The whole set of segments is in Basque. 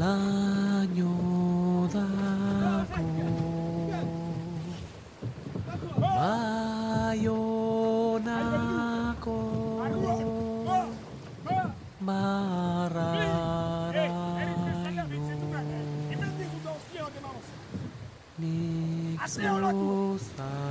laino dako baionako barraraino nik zuzaitu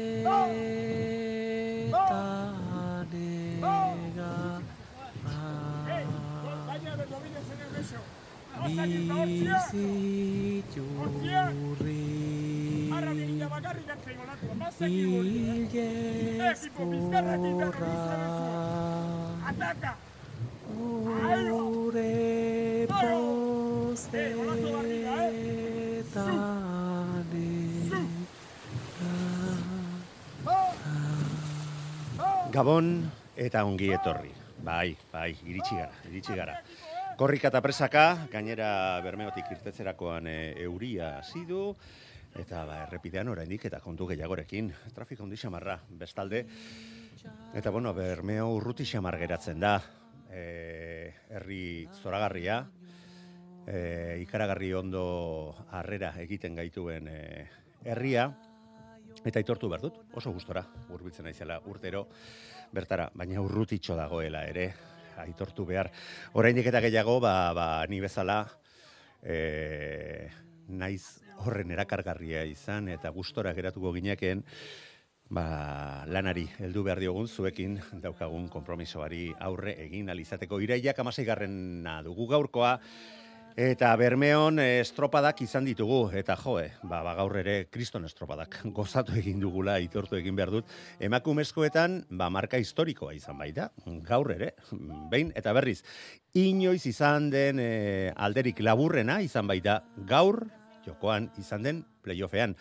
Ataka! gure pozetanega Gabon eta ongi etorri. Bai, bai, iritsi gara, iritsi gara. Korrika eta presaka, gainera bermeotik irtetzerakoan e, euria hasi du eta ba, errepidean oraindik eta kontu gehiagorekin. Trafiko handi xamarra, bestalde. Eta bueno, bermeo urruti xamar geratzen da. E, herri zoragarria, e, ikaragarri ondo harrera egiten gaituen e, herria, Eta aitortu behar dut, oso gustora, hurbiltzen naizela urtero, bertara, baina urrutitxo dagoela ere, aitortu behar. Oraindik eta gehiago, ba, ba, ni bezala, e, naiz horren erakargarria izan, eta gustora geratuko gineken, ba, lanari heldu behar diogun zuekin daukagun konpromisoari aurre egin alizateko iraiak amaseigarrena dugu gaurkoa, Eta Bermeon eh, estropadak izan ditugu, eta joe, ba, ba gaur ere kriston estropadak gozatu egin dugula, itortu egin behar dut. Emakumezkoetan, ba, marka historikoa izan baita, gaur ere, behin eta berriz. Inoiz izan den eh, alderik laburrena izan baita, gaur, jokoan izan den playoffean.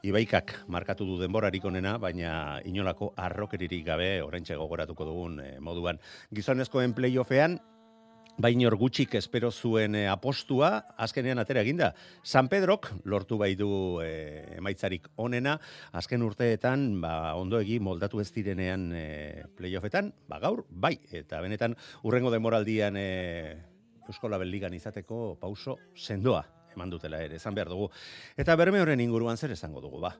Ibaikak markatu du denborarik onena, baina inolako arrokeririk gabe, orentxe gogoratuko dugun eh, moduan. Gizonezkoen playoffean, Bainor gutxik espero zuen eh, apostua, azkenean atera eginda. San Pedrok lortu bai du eh, emaitzarik onena, azken urteetan ba, ondoegi moldatu ez direnean eh, playoffetan, ba, gaur, bai, eta benetan urrengo demoraldian eh, Eusko Label Ligan izateko pauso sendoa eman dutela ere, esan behar dugu. Eta berme horren inguruan zer esango dugu, ba.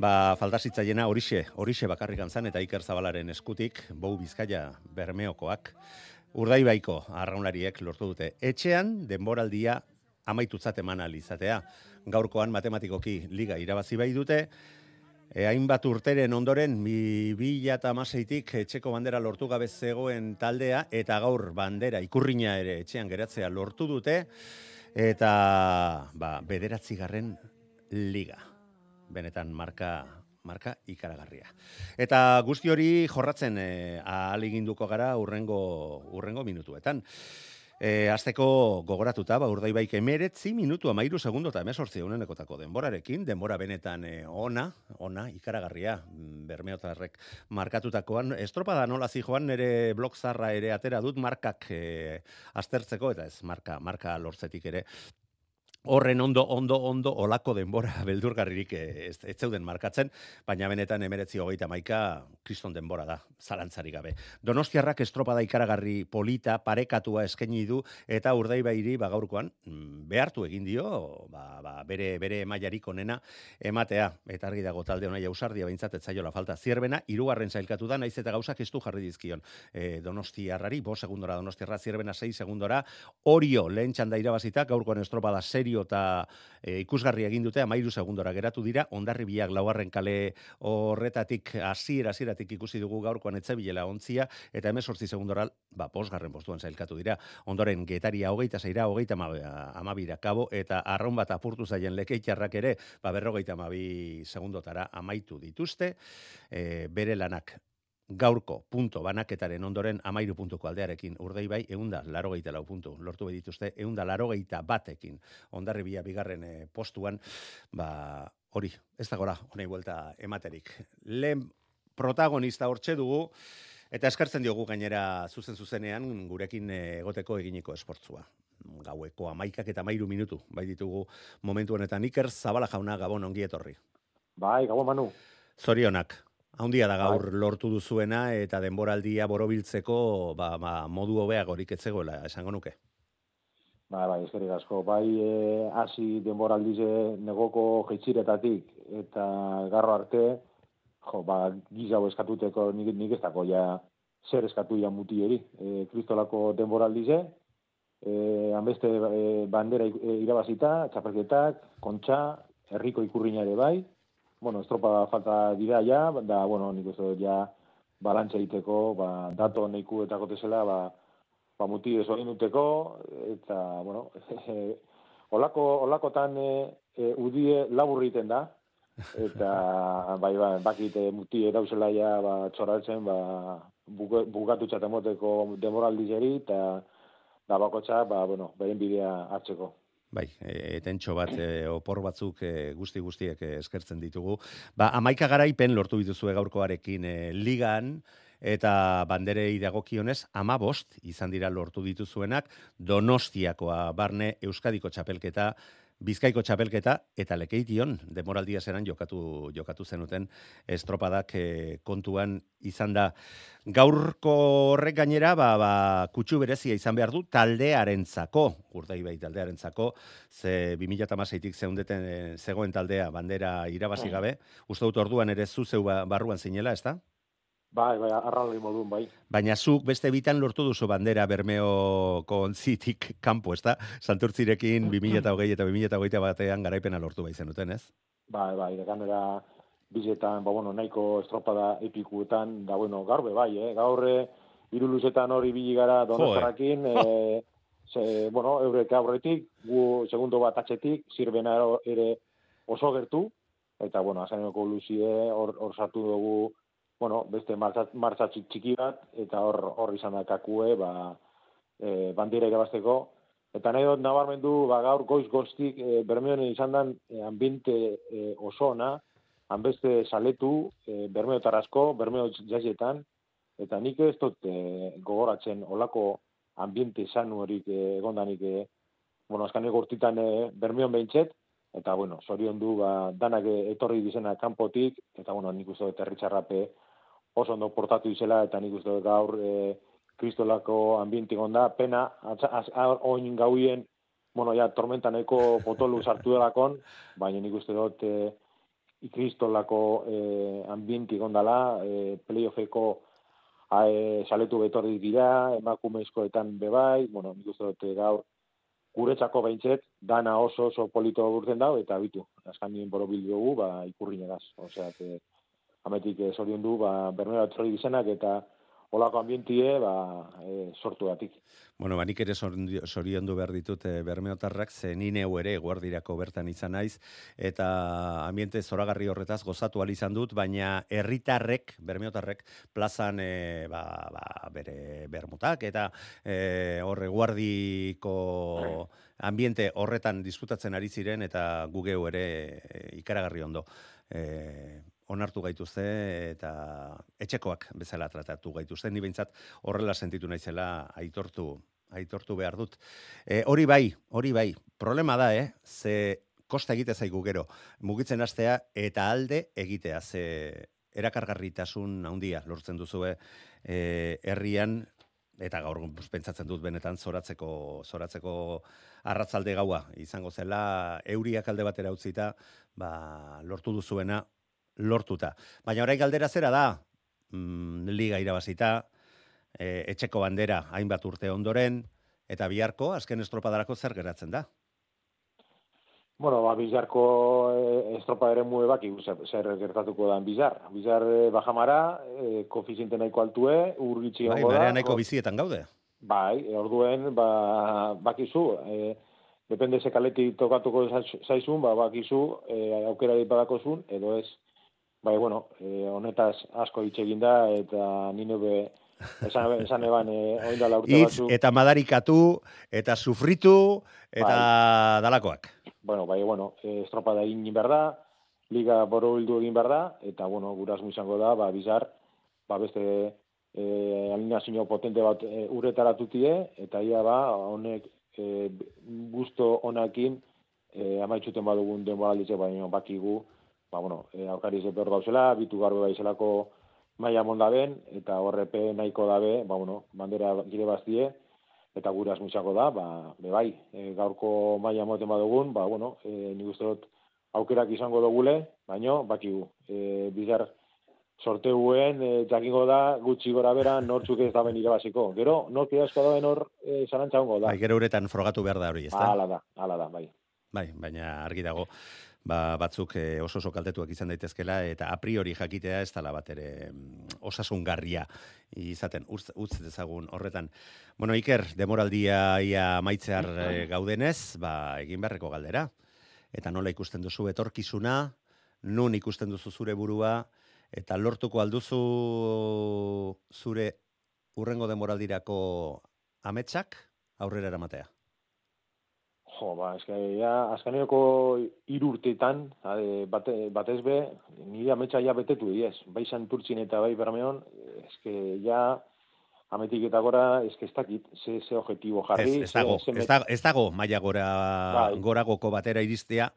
Ba, faltasitzaiena horixe, horixe bakarrik antzan eta Iker Zabalaren eskutik, bou bizkaia bermeokoak, Urdaibaiko arraunlariek lortu dute. Etxean denboraldia amaitutzat eman ahal izatea. Gaurkoan matematikoki liga irabazi bai dute. E, hainbat urteren ondoren, bi, bila eta amaseitik etxeko bandera lortu gabe zegoen taldea, eta gaur bandera ikurrina ere etxean geratzea lortu dute, eta ba, bederatzigarren liga. Benetan marka marka ikaragarria. Eta guzti hori jorratzen e, ahal eginduko gara urrengo, urrengo minutuetan. E, azteko gogoratuta, ba, urdaibaik emeretzi minutu amairu segundo eta emesortzi egunenekotako denborarekin, denbora benetan e, ona, ona, ikaragarria, mm, bermeotarrek markatutakoan. Estropada nola zijoan nire blog zarra ere atera dut markak e, aztertzeko, eta ez, marka, marka lortzetik ere, Horren ondo, ondo, ondo, olako denbora beldurgarririk eh, ez, ez zeuden markatzen, baina benetan emeretzi hogeita maika kriston denbora da, zalantzari gabe. Donostiarrak estropada ikaragarri polita, parekatua eskaini du, eta urdai bairi bagaurkoan mm, behartu egin dio, ba, ba, bere, bere emaiarik onena ematea, eta argi dago talde hona jausardia behintzat etzaiola falta. Zierbena, irugarren zailkatu da, naiz eta gauzak ez du jarri dizkion. E, donostiarrari, bo segundora donostiarra, zierbena 6 segundora, orio lehen txanda irabazita, gaurkoan estropada serio serio eta e, ikusgarri egin dute, amairu segundora geratu dira, ondarri biak lauarren kale horretatik, hasiera hasieratik ikusi dugu gaurkoan etzebilela ontzia, eta emesortzi segundora, ba, posgarren postuan zailkatu dira. Ondoren, getaria hogeita zeira, hogeita amabira kabo, eta arraun bat apurtu zaien lekeitxarrak ere, ba, berrogeita amabi segundotara amaitu dituzte, e, bere lanak gaurko punto banaketaren ondoren amairu puntuko aldearekin urdei bai, eunda larogeita lau puntu, lortu dituzte eunda larogeita batekin, ondarri bigarren eh, postuan, ba, hori, ez da gora, honei buelta ematerik. Lehen protagonista hortxe dugu, eta eskartzen diogu gainera zuzen zuzenean gurekin eh, egoteko eginiko esportzua. Gaueko amaikak eta mairu minutu, bai ditugu momentu honetan iker zabala jauna gabon ongi etorri. Bai, gabon manu. Zorionak, Haundia da gaur Bai. lortu duzuena eta denboraldia borobiltzeko ba, ba, modu hobeak horik etzegoela, esango nuke. Bai, bai, eskerrik asko. Bai, eh, hasi denboraldize negoko jeitziretatik eta garro arte, jo, ba, gizau eskatuteko nik, nik ez dako ja zer eskatu ja muti eri. E, kristolako denboraldize, e, hanbeste e, bandera irabazita, txapelketak, kontxa, herriko ikurriña ere bai, bueno, estropa falta dira ja, da, bueno, nik uste dut ja balantza egiteko, ba, dato neiku eta gotezela, ba, ba muti ez uteko, eta, bueno, olako, olakotan e, e, udie laburriten da, eta, bai, bai, bakit e, muti erauzela ja, ba, txoraltzen, ba, bugatu txatemoteko demoraldizeri, eta, da bakotxa, ba, bueno, beren bidea hartzeko. Bai, e, etentxo bat, e, opor batzuk e, guzti guztiek e, eskertzen ditugu. Ba, amaika garaipen lortu dituzue gaurkoarekin e, ligan, eta banderei dagokionez, ama bost izan dira lortu dituzuenak, donostiakoa barne Euskadiko txapelketa, Bizkaiko txapelketa eta lekeition demoraldia zeran jokatu jokatu zenuten estropadak e, kontuan izan da. Gaurko horrek gainera ba, ba kutsu berezia izan behar du taldearentzako urdai bai taldearentzako ze 2016tik zeundeten e, zegoen taldea bandera irabazi bai. gabe. Uste dut orduan ere zu zeu ba, barruan zinela ezta Bai, bai, arralde modun, bai. Baina zuk beste bitan lortu duzu bandera bermeo kontzitik kanpo, ez da? Santurtzirekin 2008 eta 2008 batean garaipena lortu bai zenuten, ez? Bai, bai, dekanera bizetan, ba, bueno, nahiko estropada epikuetan, da, bueno, gaurbe, bai, eh? Gaurre, iruluzetan hori bili gara donostarrakin, eh, ze, bueno, eurek aurretik, gu segundo bat atxetik, zirbena ere oso gertu, eta, bueno, azainoko luzie, hor, hor sartu dugu, bueno, beste martza txiki bat, eta hor, hor izan da kakue, ba, e, bandira irabazteko. Eta nahi dut nabarmendu, ba, gaur goiz goztik, e, bermeon izan dan e, ambiente e, oso ona, hanbeste saletu, e, bermeo tarazko, bermeo jazetan, eta nik ez dut e, gogoratzen olako ambiente izan horik e, egondanik, e, bueno, azkan egortitan e, bermeon behintzet, eta, bueno, zorion du, ba, danak etorri dizena kanpotik, eta, bueno, nik uste dut erritxarrape, oso ondo portatu izela, eta nik uste gaur e, kristolako ambientik onda, pena, oin gauien, bueno, ja, tormentaneko potolu sartu delakon, baina nik uste dut e, kristolako e, ambientik ondala, e, playoffeko e, saletu betorri dira, emakumezkoetan bebai, bueno, nik uste dut gaur guretzako behintzet, dana oso oso polito burtzen dau, eta bitu, askan nien borobildu dugu, ba, ikurri negaz. Osea, que, ametik e, zorion du, ba, bermera etorri izenak, eta olako ambientie, ba, e, sortu gatik. Bueno, ba, nik ere soriondu behar ditut e, bermeotarrak, ze ni neu ere guardirako bertan izan naiz, eta ambiente zoragarri horretaz gozatu izan dut, baina herritarrek, bermeotarrek, plazan e, ba, ba, bere bermutak, eta e, horre guardiko ambiente horretan diskutatzen ari ziren, eta gugeu ere e, ikaragarri ondo. E, onartu gaituzte eta etxekoak bezala tratatu gaituzte. Ni behintzat horrela sentitu naizela aitortu aitortu behar dut. E, hori bai, hori bai. Problema da, eh? Ze kosta egite zaigu gero. Mugitzen hastea eta alde egitea. Ze erakargarritasun handia lortzen duzu e, herrian eta gaur pentsatzen dut benetan zoratzeko zoratzeko arratzalde gaua izango zela euriak alde batera utzita ba, lortu duzuena lortuta. Baina orai galdera zera da, mm, liga irabazita, e, etxeko bandera hainbat urte ondoren, eta biharko, azken estropadarako zer geratzen da? Bueno, ba, bizarko e, estropadaren mue baki, zer gertatuko da bizar. Bizar e, bajamara, e, kofiziente nahiko altue, urgitzi bai, da. Nahiko bizietan gaude. Bai, orduen, ba, bakizu, e, depende ze kaleti tokatuko zaizun, ba, bakizu, e, aukera badakozun, edo ez, bai, bueno, e, honetaz asko hitz da eta nino be, esan, esan eban, e, oindala urte batzu. eta madarikatu, eta sufritu, eta bai. dalakoak. Bueno, bai, bueno, e, estropada egin berda, liga boro hildu egin berda, eta, bueno, guraz izango da, ba, bizar, ba, beste e, alineazio potente bat e, uretaratutie, eta ia, ba, honek, e, gusto honakin, e, amaitzuten badugun denboralditze, baina bakigu, ba, bueno, e, aurkari ze behar dauzela, bitu garbe baizelako maia monda ben, eta horrepe nahiko dabe, ba, bueno, bandera gire baztie, eta gure asmutzako da, ba, be bai, e, gaurko maia moten badugun, ba, bueno, e, nik uste dut aukerak izango dugule, baino, bakigu, e, bizar sorteguen, e, jakingo da, gutxi gora bera, nortzuk ez da ben irabaziko. Gero, norki asko da hor, e, zarantza hongo da. Bai, gero uretan frogatu behar da hori, ez da? Hala da, hala da, bai. Bai, baina argi dago ba, batzuk e, oso oso kaltetuak izan daitezkela eta a priori jakitea ez dala bat ere mm, osasungarria izaten utz, utz dezagun horretan. Bueno, Iker, demoraldia ia maitzear e, gaudenez, ba, egin beharreko galdera. Eta nola ikusten duzu etorkizuna, nun ikusten duzu zure burua, eta lortuko alduzu zure urrengo demoraldirako ametsak aurrera eramatea. Jo, ba, eske, ja, azkaneoko irurtetan, bate, batez be, nire ametsa ja betetu diez. Bai santurtzin eta bai bermeon, eske, ja, ametik eta gora, eske, ez dakit, ze, ze objetibo jarri. Ez, ez dago, ez dago, ez dago maia gora, bai. gora goko batera iristea,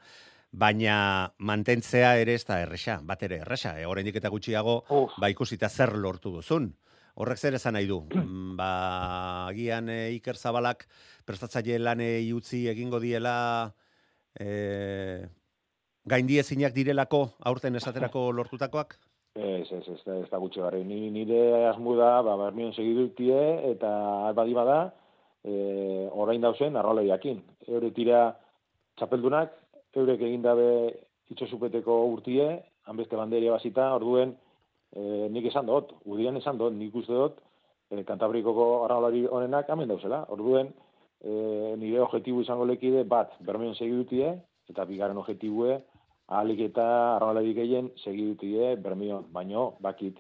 baina mantentzea ere ez da erresa, bat ere erresa, e, oraindik eta gutxiago, Uf. ba ikusita zer lortu duzun. Horrek zer esan nahi du? Mm, ba, agian e, Iker Zabalak prestatzaile lanei utzi egingo diela e, gaindiezinak direlako aurten esaterako lortutakoak? Ez, ez, ez, ez da gutxe barri. Ni, nire asmu da, ba, bermion segidutie, eta albadi bada, e, orain dauzen, arrola jakin. Eure tira txapeldunak, eurek egin dabe itxosupeteko urtie, hanbeste banderia bazita, orduen, e, nik esan dut, udian esan dut, nik uste dut, e, kantabrikoko arraulari honenak hamen dauzela. Orduen, e, nire objetibu izango lekide bat, bermeon segidutie, eta bigarren objektibue, ahalik eta arraulari gehien segidutie, bermeon, baino, bakit,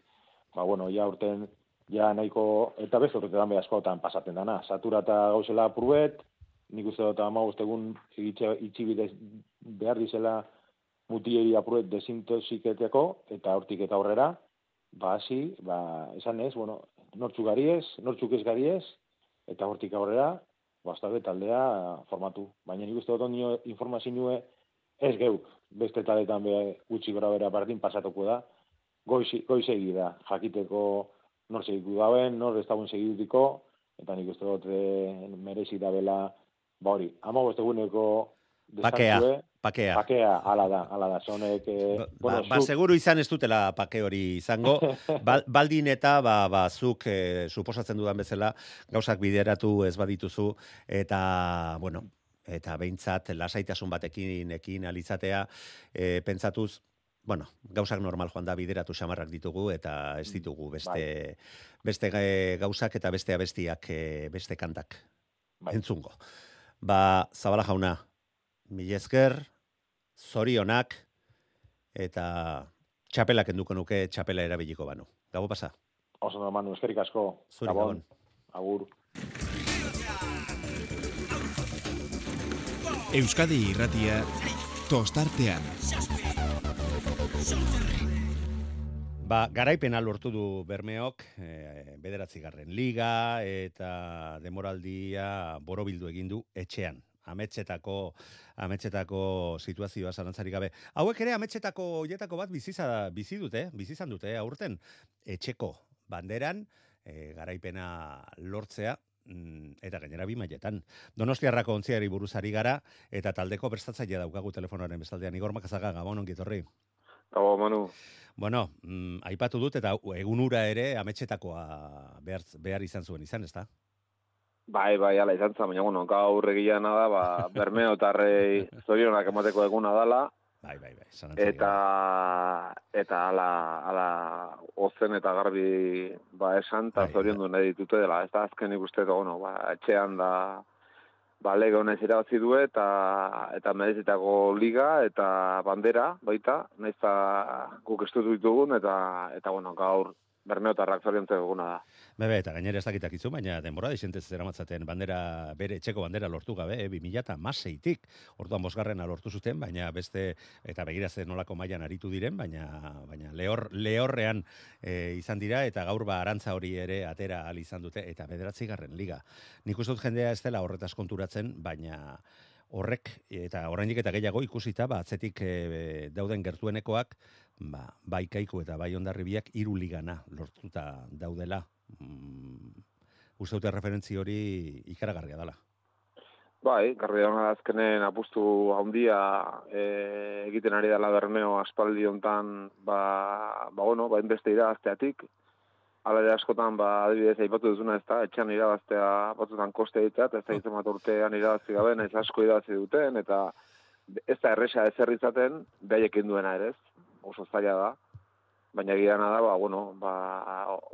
ba, bueno, ja urten, ja nahiko, eta bez urtetan behar askotan pasaten dana. Satura eta gauzela pruet, nik uste dut ama guztegun itxibidez behar dizela mutiei apruet desintoxiketeko, eta hortik eta aurrera, ba, hasi, ba, esan ez, bueno, nortzuk gariez, nortzuk ez gariez, eta hortik aurrera, bastabe taldea formatu. Baina nik uste dut onio informazioa ez geuk, beste taletan be gutxi gora bera bardin pasatuko da, goiz, goiz da, jakiteko nor segitu dauen, nor ez dauen segitutiko, eta nik uste dut e, merezi da bela, ba hori, ama eguneko Pakea, pakea. Pakea, ala da, ala da. Zonek, eh, ba, bueno, ba, ba, seguru izan ez dutela pake hori izango. baldin eta, ba, ba, zuk, eh, suposatzen dudan bezala, gauzak bideratu ez badituzu, eta, bueno, eta behintzat, lasaitasun batekin ekin alitzatea, eh, pentsatuz, bueno, gauzak normal joan da bideratu xamarrak ditugu eta ez ditugu beste, beste eh, gauzak eta beste abestiak, eh, beste kantak Bai. entzungo. Ba, Zabala jauna, mila esker, zorionak, eta txapelak enduko nuke txapela erabiliko banu. Gabo pasa, Oso no, Manu, eskerik asko. zuri gabon. Agur. Euskadi irratia tostartean. Ba, garaipena lortu du Bermeok, e, bederatzigarren liga eta demoraldia borobildu egin du etxean. Ametxetako, ametxetako situazioa zarantzari gabe. Hauek ere ametxetako hoietako bat biziza, bizi dute, bizizan dute, aurten etxeko banderan, e, garaipena lortzea, mm, eta gainera bi mailetan. Donostiarrako ontziari buruzari gara, eta taldeko prestatzailea daukagu telefonoaren bestaldean. Igor Makazaga, gabon ongitorri. Gabo, Manu. Bueno, mm, aipatu dut eta egunura ere ametxetakoa behar, behar izan zuen izan, ezta? Bai, bai, ala izan zen, baina, bueno, gaur egilana da, ba, bermeo tarrei zorionak emateko eguna dala, Bai, bai, bai. zalantzari eta, eta ala, ala, ozen eta garbi, ba, esan, eta Bai, zorion nahi ditute dela, ez da azken ikuste, bueno, ba, etxean da, ba, lege honez irabazi du eta, eta merezitako liga eta bandera, baita, nahiz eta guk estutu ditugun, eta, eta, bueno, gaur, bermeotarrak zoriontzeko eguna da. Bebe, eta gainera ez dakitak izu, baina denbora disentez zeramatzaten bandera, bere etxeko bandera lortu gabe, eh, 2000 eta maseitik, orduan bosgarrena lortu zuten, baina beste, eta begirazen nolako mailan aritu diren, baina, baina lehor, lehorrean eh, izan dira, eta gaur ba arantza hori ere atera al izan dute, eta bederatzi garren liga. Nik uste dut jendea ez dela horretaz konturatzen, baina horrek, eta oraindik eta gehiago ikusita, ba, atzetik eh, dauden gertuenekoak, ba, bai kaiku eta bai ondarribiak hiru ligana lortuta daudela. Mm, uste dute referentzi hori ikaragarria dela. Bai, garbi da azkenen apustu handia e, egiten ari dela bermeo aspaldi hontan, ba, ba bueno, ba inbeste irabazteatik. Hala ere askotan, ba, adibidez, aipatu duzuna ez da, etxan irabaztea batzutan koste ditzat, ez da izan bat urtean irabazi gabe, nahiz asko irabazi duten, eta ez da erresa ezer izaten, behaiekin duena ere ez, oso zaila da. Baina gidana da, ba, bueno, ba,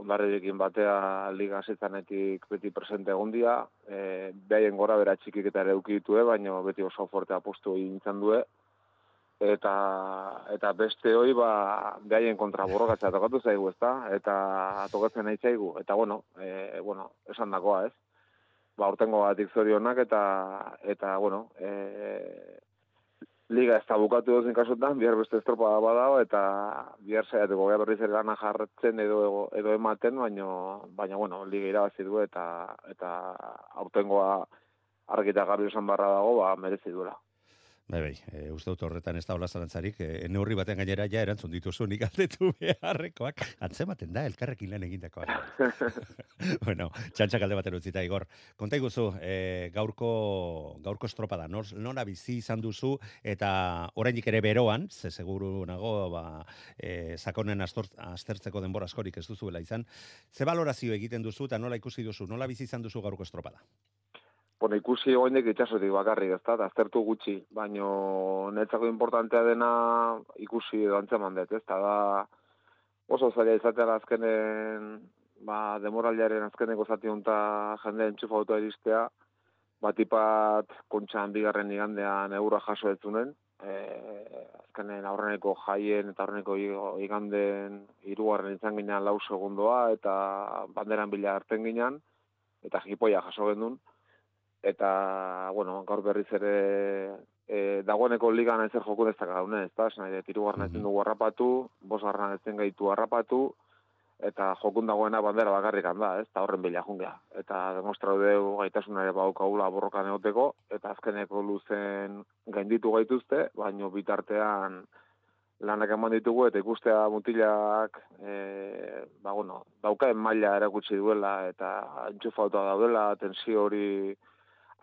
ondarrekin batea liga zetanetik beti presente egon dia, e, behaien gora bera txikik eta ere ukitue, baina beti oso forte apostu egin due, eta eta beste hoi ba behaien kontra borrokatzea tokatu zaigu, ezta? Eta tokatzen nahi zaigu. Eta bueno, e, bueno, esan dakoa, ez? Ba, urtengo batik zorionak eta eta bueno, e, liga ez da bukatu dozen kasutan, bihar beste estropa badao, eta bihar saiatuko gara berriz ere lana jarretzen edo, edo ematen, baino, baina, bueno, liga irabazi du eta eta aurtengoa argita garbi esan barra dago, ba, merezi duela. Bai, bai, e, uste dut horretan ez da hola zalantzarik, e, neurri baten gainera ja erantzun dituzu nik aldetu beharrekoak, antzematen da, elkarrekin lan egindakoa. bueno, txantxak alde baten utzita, Igor. Konta iguzu, e, gaurko, gaurko estropada, nor, nora bizi izan duzu, eta oraindik ere beroan, ze seguru nago, ba, e, sakonen aztertzeko denbora askorik ez duzuela izan, ze balorazio egiten duzu, eta nola ikusi duzu, nola bizi izan duzu gaurko estropada? Bueno, ikusi oinek itxasotik bakarrik, ezta, eta aztertu gutxi, baino netzako importantea dena ikusi edo antzeman dut, ezta, da oso zaila izatea azkenen, ba, demoraldiaren azkeneko zati honta jende entxufa auto eristea, batipat kontxan bigarren igandean eurra jaso etzunen, e, azkenen aurreneko jaien eta aurreneko iganden hirugarren izan ginean lau segundoa, eta banderan bila harten ginean, eta jipoia jaso gendun, eta, bueno, gaur berriz ere e, dagoeneko ligan ezer jokun ez da gaune, ez da, nahi, tiru garran ezin dugu harrapatu, bos garran ezin gaitu harrapatu, eta jokun dagoena bandera bakarrik da, ez, eta horren bila jungea. Eta demostrau deu gaitasunare baukaula borrokan egoteko, eta azkeneko luzen gainditu gaituzte, baino bitartean lanak eman ditugu eta ikustea mutilak e, ba, bueno, daukaen maila erakutsi duela eta entxufauta daudela, tensio hori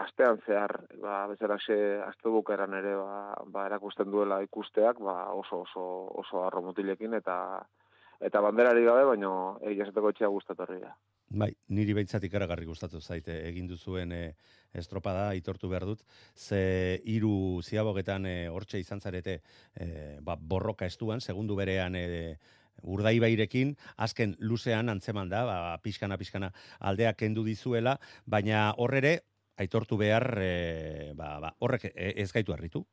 astean zehar, ba, bezalaxe aste bukeran ere ba, ba, erakusten duela ikusteak ba, oso oso oso arro mutilekin eta eta banderari gabe, baino egia esateko etxea gustatu da. Bai, niri behintzat ikaragarri gustatu zaite egin duzuen e, estropada aitortu behar dut. Ze hiru ziabogetan e, hortxe izan zarete e, ba, borroka estuan, segundu berean e, urdaibairekin, azken luzean antzeman da, ba, pixkana, pixkana aldeak kendu dizuela, baina horrere, aitortu behar, e, ba, ba, horrek e, ez gaitu harritu,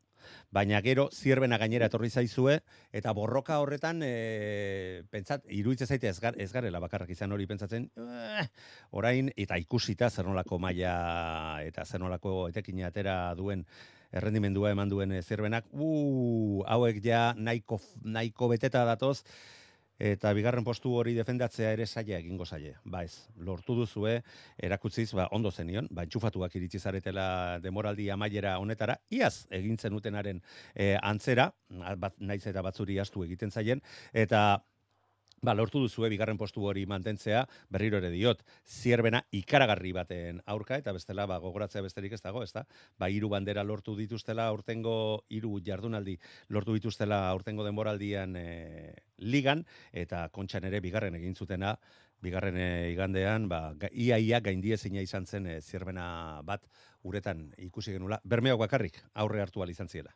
baina gero zierbena gainera etorri zaizue eta borroka horretan e, pentsat iruditzen zaite ez, gar, ez garela bakarrak izan hori pentsatzen eh, orain eta ikusita zer nolako maila eta zer nolako etekin atera duen errendimendua eman duen zierbenak uh, hauek ja nahiko, nahiko beteta datoz eta bigarren postu hori defendatzea ere saia egingo zaie. Ba ez, lortu duzue, erakutziz, ba, ondo zenion, ba, entxufatuak iritsi zaretela demoraldi amaiera honetara, iaz egintzen utenaren e, antzera, bat, naiz eta batzuri astu egiten zaien, eta Ba, lortu duzu bigarren postu hori mantentzea, berriro ere diot, zierbena ikaragarri baten aurka, eta bestela, ba, gogoratzea besterik ez dago, ez da? Ba, hiru bandera lortu dituztela, aurtengo hiru jardunaldi lortu dituztela aurtengo denboraldian e, ligan, eta kontxan ere bigarren egin zutena, bigarren e, igandean, ba, ia ia gaindiezina izan zen e, zierbena bat uretan ikusi genula, bermeok bakarrik aurre hartu izan ziela.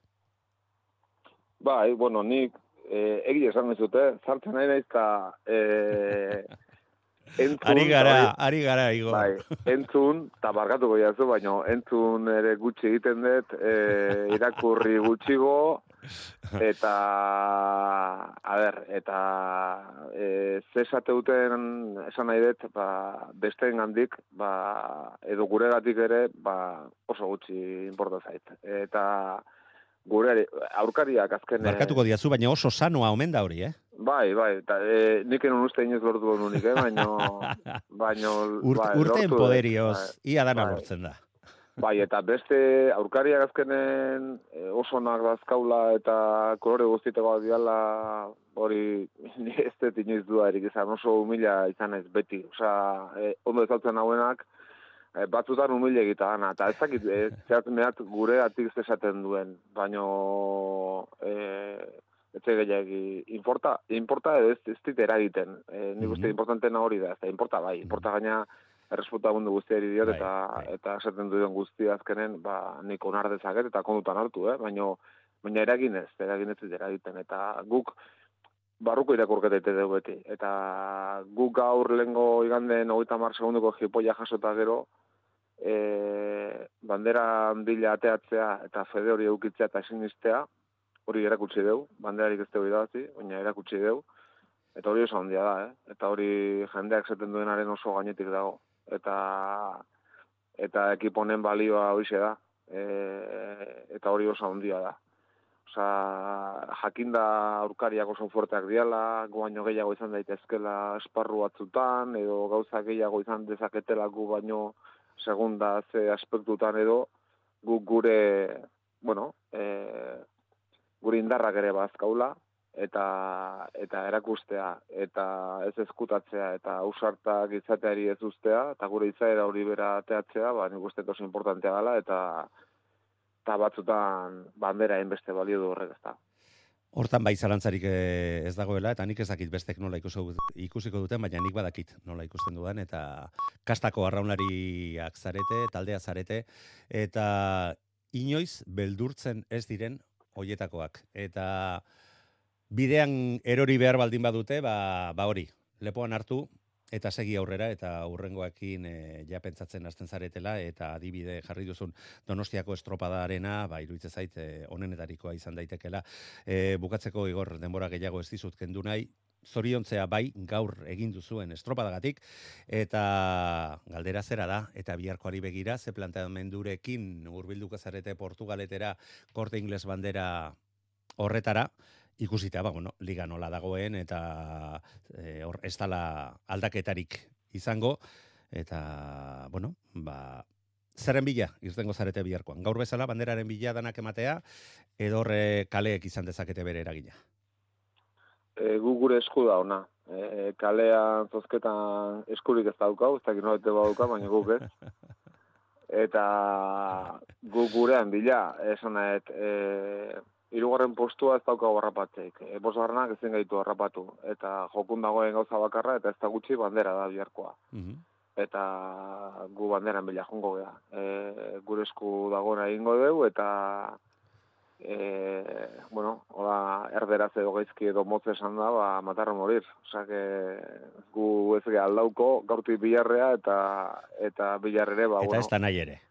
Bai, bueno, nik eh, egia esan dute, zartzen nahi naiz eta eh, entzun... Ari gara, bai, ari gara, igo. Bai, entzun, eta bargatuko jazu, baina entzun ere gutxi egiten dut, eh, irakurri gutxigo, eta, a ber, eta eh, zesate duten esan nahi dut, ba, besteen gandik, ba, edo gure ere, ba, oso gutxi importa zait. Eta, gure aurkariak azken... Markatuko diazu, baina oso sanoa omen da hori, eh? Bai, bai, eta e, nik enun uste inoz lortu unik, eh? Baina... baino, Urt, bai, urten poderioz, bai, ia dana bai. lortzen da. Bai, eta beste aurkariak azkenen e, oso nak dazkaula eta kolore guztiteko diala hori ez dut inoiz dua erik izan oso humila izan ez beti. Osa, e, ondo ezaltzen hauenak, e, batzutan humile egita eta ez dakit, e, mehat gure atik esaten duen, baino e, etxe gehiagi, importa, importa ez, ez dit eragiten, e, nik uste mm -hmm. importantena hori da, ez da, importa bai, importa gaina erresputa mundu guztiari diot, bai, eta, bai. eta esaten duen guztia azkenen, ba, nik onar dezaket, eta kondutan hartu, eh? baino, baina eragin ez, eragin ez eragiten, eta guk, barruko irakurketa ite dugu beti. Eta guk gaur lengo iganden hogeita mar segunduko jipoia jasota gero, e, bandera handila ateatzea eta fede hori eukitzea eta sinistea, hori erakutsi deu, banderarik ez dugu idazi, baina erakutsi deu, eta hori oso handia da, eh? eta hori jendeak zeten duenaren oso gainetik dago, eta eta ekiponen balioa hori da, e, eta hori oso handia da. Osa, jakinda aurkariak oso fuerteak diala, guaino gehiago izan daitezkela esparru batzutan, edo gauza gehiago izan dezaketela gu segunda ze aspektutan edo guk gure bueno, e, gure indarrak ere bazkaula eta eta erakustea eta ez eskutatzea eta ausartak izateari ez ustea eta gure izaera hori bera ateatzea ba nik uste oso importantea dela eta ta batzutan bandera beste balio du horrek ezta Hortan bai zalantzarik eh, ez dagoela, eta nik ez dakit bestek nola ikusiko duten, baina nik badakit nola ikusten dudan, eta kastako arraunariak zarete, taldea zarete, eta inoiz beldurtzen ez diren hoietakoak. Eta bidean erori behar baldin badute, ba, ba hori, lepoan hartu, eta segi aurrera eta aurrengoekin e, ja pentsatzen hasten zaretela eta adibide jarri duzun Donostiako estropadarena ba iruditzen zait e, onenetarikoa izan daitekela. E, bukatzeko igor denbora gehiago ez dizut kendu nahi. Zoriontzea bai gaur egin duzuen estropadagatik eta galdera zera da eta biharkoari begira ze planteamendurekin hurbilduko zarete Portugaletera korte ingles bandera horretara ikusita, ba, bueno, liga nola dagoen, eta e, hor, ez dala aldaketarik izango, eta, bueno, ba, zerren bila, iztengo zarete biharkoan. Gaur bezala, banderaren bila danak ematea, edo horre kaleek izan dezakete bere eragina. E, gu gure esku da ona. E, kalean zozketan eskurik ez daukau, ez dakit nolete bauka, baina guk ez. Eta gu gurean bila, esan e, irugarren postua ez dauka harrapatzeik. E, bosgarrenak ezin gaitu harrapatu. Eta jokun dagoen gauza bakarra, eta ez da gutxi bandera da biharkoa. Mhm. Eta gu banderan bila jongo gea. E, gure esku dagoena egingo dugu, eta e, bueno, hola, erderaz edo gaizki edo motze esan da, ba, matarra morir. Osa, que gu ez gea aldauko, gaurti bilarrea, eta eta bilarrere, ba, Eta ez da nahi ere.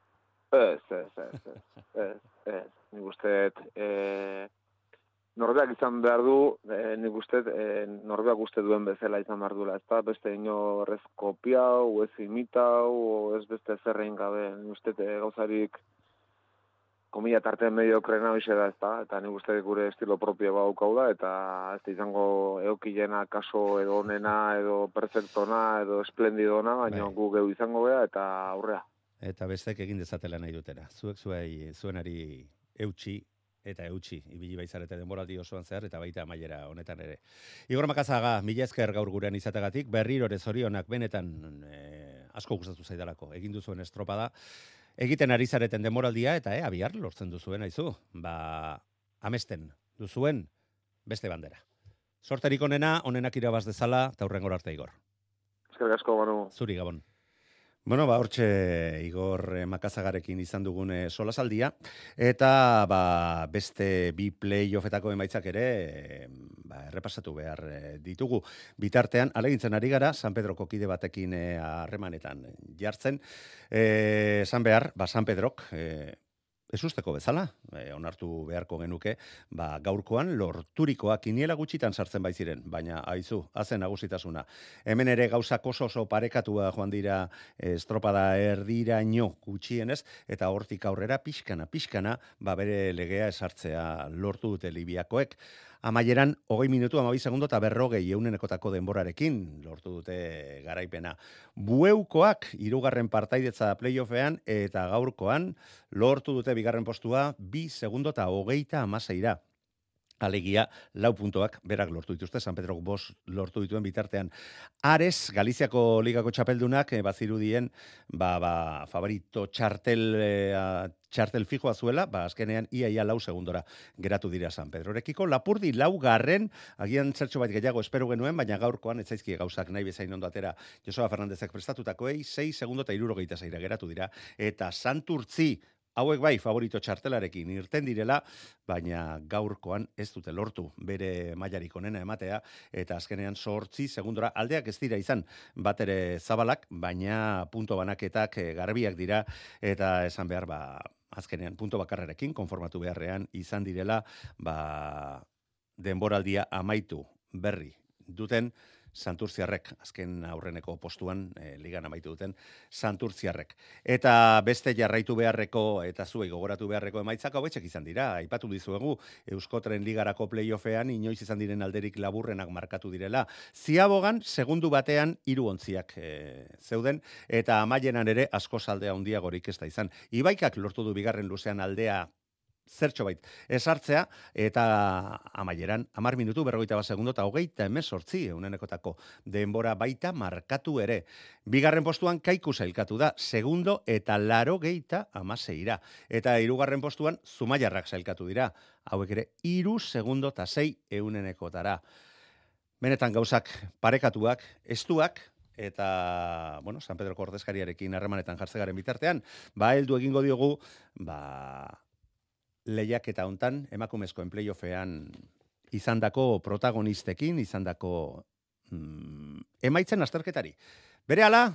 Ez, ez, ez, ez, ez, ez. Nik uste, e, norbeak izan behar du, e, nik uste, e, norbeak uste duen bezala izan behar duela, ez da, beste ino errez kopiau, ez imitau, ez beste zerrein gabe, nik uste, e, gauzarik, komila tarte mediokrena hoxe da, ez eta nik uste gure estilo propio baukau da, eta ez da izango eokilena kaso edo onena, edo perfectona, edo esplendidona, baina Bai. gu geu izango gea, eta aurrea. Eta bestek egin dezatela nahi dutera. Zuek zuei, zuenari eutxi eta eutxi, ibili baizarete denboraldi osoan zehar, eta baita amaiera honetan ere. Igor Makazaga, mila esker gaur gurean izategatik, berriro ere zorionak benetan eh, asko gustatu zaidalako, egin duzuen estropada, egiten ari zareten denboraldia, eta eh, abiar lortzen duzuen, aizu, ba, amesten duzuen beste bandera. Sorterik onena, onenak irabaz dezala, eta hurrengor arte Igor. Eskerrik asko. Zuri gabon. Bueno, ba, hortxe Igor eh, Makazagarekin izan dugun eh, solasaldia, eta ba, beste bi playoffetako emaitzak ere ba, errepasatu behar eh, ditugu. Bitartean, alegintzen ari gara, San Pedroko kide batekin harremanetan jartzen, eh, San behar, ba, San Pedrok, eh, ez usteko bezala, e, onartu beharko genuke, ba, gaurkoan lorturikoak iniela gutxitan sartzen baiziren, baina aizu, hazen nagusitasuna. Hemen ere gauzak oso oso parekatua joan dira estropada erdiraino gutxienez, eta hortik aurrera pixkana, pixkana, ba bere legea esartzea lortu dute Libiakoek. Amaieran, hogei minutu, amabi segundo eta berrogei eunenekotako denborarekin lortu dute garaipena. Bueukoak, irugarren partaidetza playoffean, eta gaurkoan lortu dute bigarren postua, bi segundo eta hogeita amaseira. Alegia, lau puntoak berak lortu dituzte, San Pedro bos lortu dituen bitartean. Ares, Galiziako ligako txapeldunak, e, bazirudien, ba, ba, favorito txartel, e, a, txartel fijoa zuela, ba, azkenean ia ia lau segundora geratu dira San Pedrorekiko. Lapurdi lau garren, agian zertxo bat gehiago espero genuen, baina gaurkoan ez zaizki gauzak nahi bezain ondo atera Joseba Fernandezek prestatutakoei, 6 segundo eta irurogeita zaira geratu dira, eta Santurtzi, hauek bai favorito txartelarekin irten direla, baina gaurkoan ez dute lortu bere mailarik onena ematea, eta azkenean sortzi segundora aldeak ez dira izan bat ere zabalak, baina punto banaketak eh, garbiak dira, eta esan behar ba, azkenean punto bakarrerekin konformatu beharrean izan direla, ba, denboraldia amaitu berri duten Santurtziarrek, azken aurreneko postuan, e, ligan amaitu duten, Santurtziarrek. Eta beste jarraitu beharreko, eta zuei gogoratu beharreko emaitzak hauetxek izan dira. Aipatu dizuegu, Euskotren ligarako playoffean, inoiz izan diren alderik laburrenak markatu direla. Ziabogan, segundu batean, hiru ontziak e, zeuden, eta amaienan ere asko saldea handiagorik ez da izan. Ibaikak lortu du bigarren luzean aldea zertxo bait esartzea, eta amaieran, amar minutu, berrogeita bat segundo, eta hogeita emesortzi, eunenekotako denbora baita markatu ere. Bigarren postuan kaiku zailkatu da, segundo eta laro geita amaseira. Eta hirugarren postuan zumaiarrak zailkatu dira. Hauek ere, iru segundo eta sei eunenekotara. Benetan gauzak parekatuak, estuak, eta, bueno, San Pedro Ordezkariarekin harremanetan jartzegaren bitartean, ba, heldu egingo diogu, ba, lehiaketa hontan emakumezkoen playoffean izandako protagonistekin, izandako mm, emaitzen azterketari. Bere ala,